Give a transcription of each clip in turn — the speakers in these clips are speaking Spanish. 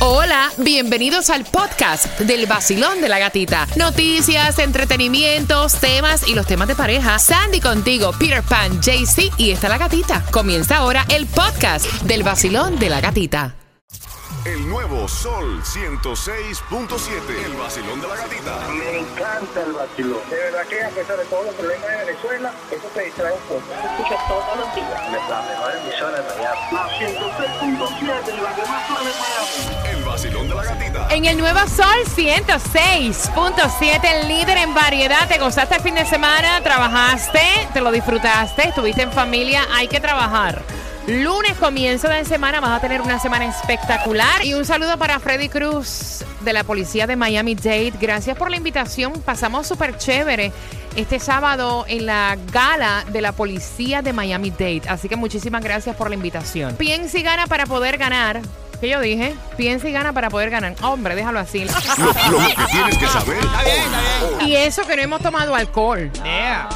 Hola, bienvenidos al podcast del vacilón de la gatita. Noticias, entretenimientos, temas y los temas de pareja. Sandy contigo, Peter Pan, JC y está la gatita. Comienza ahora el podcast del vacilón de la gatita. El nuevo Sol 106.7. El vacilón de la gatita. Me encanta el vacilón. De verdad que a pesar de todos los problemas de Venezuela, eso te distrae un poco. Se escucha todos los días. La mejor emisora de Miami. La 106.7, la que más Miami. El En el Nuevo Sol 106.7, el líder en variedad. ¿Te gozaste el fin de semana? ¿Trabajaste? ¿Te lo disfrutaste? ¿Estuviste en familia? Hay que trabajar. Lunes, comienzo de semana, vas a tener una semana espectacular. Y un saludo para Freddy Cruz de la policía de Miami Dade. Gracias por la invitación. Pasamos súper chévere este sábado en la gala de la policía de Miami Dade. Así que muchísimas gracias por la invitación. Piensa y gana para poder ganar. ¿Qué yo dije? Piensa y gana para poder ganar. Hombre, déjalo así. Lo, lo que tienes que saber. Está bien, está bien. Y eso que no hemos tomado alcohol. Yeah.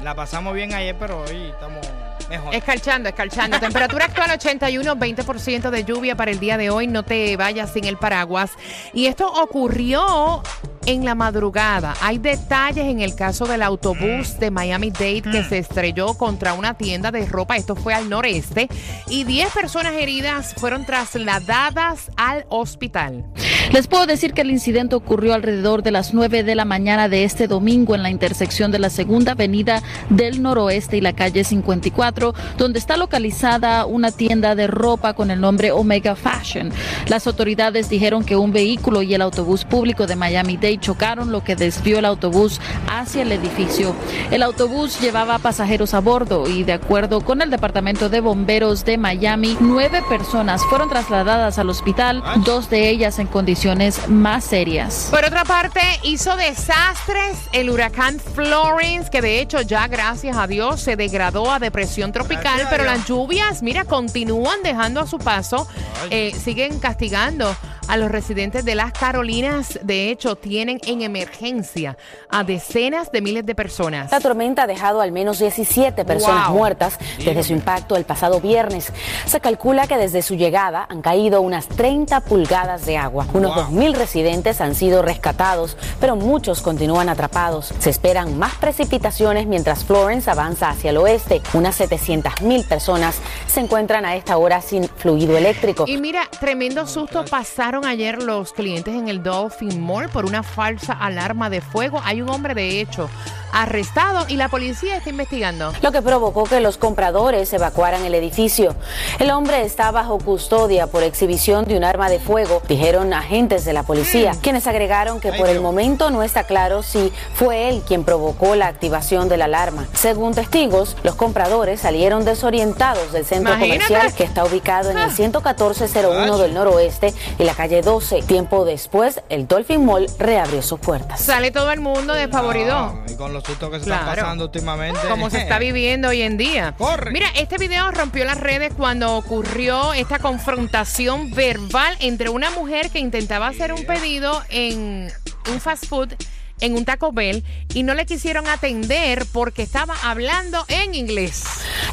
La pasamos bien ayer, pero hoy estamos mejor. Escarchando, escarchando. Temperatura actual 81, 20% de lluvia para el día de hoy. No te vayas sin el paraguas. Y esto ocurrió en la madrugada. Hay detalles en el caso del autobús de Miami-Dade que se estrelló contra una tienda de ropa. Esto fue al noreste. Y 10 personas heridas fueron trasladadas al hospital. Les puedo decir que el incidente ocurrió alrededor de las 9 de la mañana de este domingo en la intersección de la segunda avenida del noroeste y la calle 54, donde está localizada una tienda de ropa con el nombre Omega Fashion. Las autoridades dijeron que un vehículo y el autobús público de Miami-Dade chocaron, lo que desvió el autobús hacia el edificio. El autobús llevaba pasajeros a bordo y de acuerdo con el Departamento de Bomberos de Miami, nueve personas fueron trasladadas al hospital, dos de ellas en condiciones más serias. Por otra parte, hizo desastres el huracán Florence, que de hecho ya, gracias a Dios, se degradó a depresión tropical, pero las lluvias, mira, continúan dejando a su paso, eh, siguen castigando a los residentes de las Carolinas. De hecho, tienen en emergencia a decenas de miles de personas. La tormenta ha dejado al menos 17 personas Wow. muertas desde su impacto el pasado viernes. Se calcula que desde su llegada han caído unas 30 pulgadas de agua. Unos Wow. 2.000 residentes han sido rescatados, pero muchos continúan atrapados. Se esperan más precipitaciones mientras Florence avanza hacia el oeste. Unas 700.000 personas se encuentran a esta hora sin fluido eléctrico. Y mira, tremendo susto pasaron ayer los clientes en el Dolphin Mall por una falsa alarma de fuego. Hay un hombre, de hecho, arrestado y la policía está investigando. lo que provocó que los compradores evacuaran el edificio. El hombre está bajo custodia por exhibición de un arma de fuego, dijeron agentes de la policía, quienes agregaron que por el momento no está claro si fue él quien provocó la activación de la alarma. Según testigos, los compradores salieron desorientados del centro Imagínate. comercial que está ubicado en el Ah. 11401 del noroeste y la calle 12. Tiempo después, el Dolphin Mall reabrió sus puertas. Sale todo el mundo despavorido. No, sustos que se Claro. están pasando últimamente. Como se está viviendo hoy en día. Corre. Mira, este video rompió las redes cuando ocurrió esta confrontación verbal entre una mujer que intentaba hacer un pedido en un fast food en un Taco Bell y no le quisieron atender porque estaba hablando en inglés.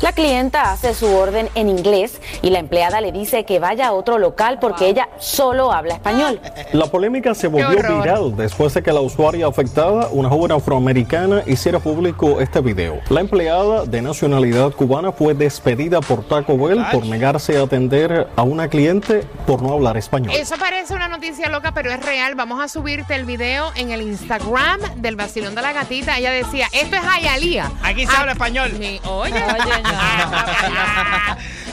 La clienta hace su orden en inglés y la empleada le dice que vaya a otro local porque ella solo habla español. La polémica se volvió viral después de que la usuaria afectada, una joven afroamericana, hiciera público este video. La empleada de nacionalidad cubana fue despedida por Taco Bell por negarse a atender a una cliente por no hablar español. Eso parece una noticia loca, pero es real. Vamos a subirte el video en el Instagram del vacilón de la gatita. Ella decía, esto es Ayalía. Aquí se habla español. Mi- oye,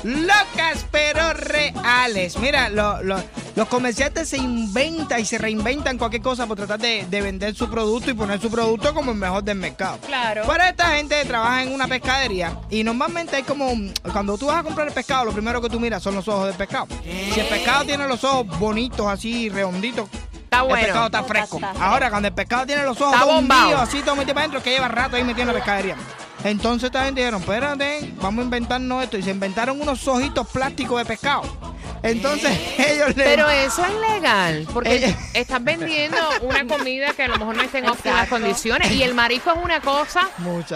Locas pero reales. Mira, lo- lo- los comerciantes se inventan y se reinventan cualquier cosa por tratar de, de vender su producto y poner su producto como el mejor del mercado. Claro. Pero esta gente trabaja en una pescadería y normalmente hay como, cuando tú vas a comprar el pescado, lo primero que tú miras son los ojos del pescado. Si el pescado tiene los ojos bonitos, así, redonditos, Está el bueno. pescado está fresco. Ahora, cuando el pescado tiene los ojos hundidos, así todo metido para adentro, que lleva rato ahí metido en la pescadería. Entonces esta gente dijeron, espérate, vamos a inventarnos esto. Y se inventaron unos ojitos plásticos de pescado. Entonces ellos le... Pero eso es legal, porque Ella- estás vendiendo una comida que a lo mejor no está en óptimas Exacto. condiciones. Y el marisco es una cosa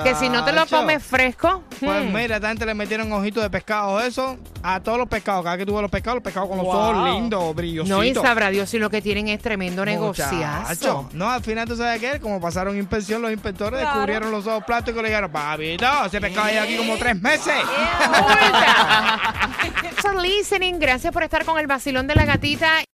que si no te lo Muchacho. comes fresco, Pues hmm, mira, esta gente le metieron ojitos de pescado, eso, a todos los pescados. Cada que tuve los pescados, los pescados con los Wow. ojos lindos, brillositos. no, y sabrá Dios si lo que tienen es tremendo negociazo. Muchacho. No, al final tú sabes qué, como pasaron inspección, los inspectores Claro. descubrieron los ojos plásticos y le dijeron, papito, ese pescado lleva aquí como tres meses. Multa. For listening, gracias por estar con el vacilón de la gatita.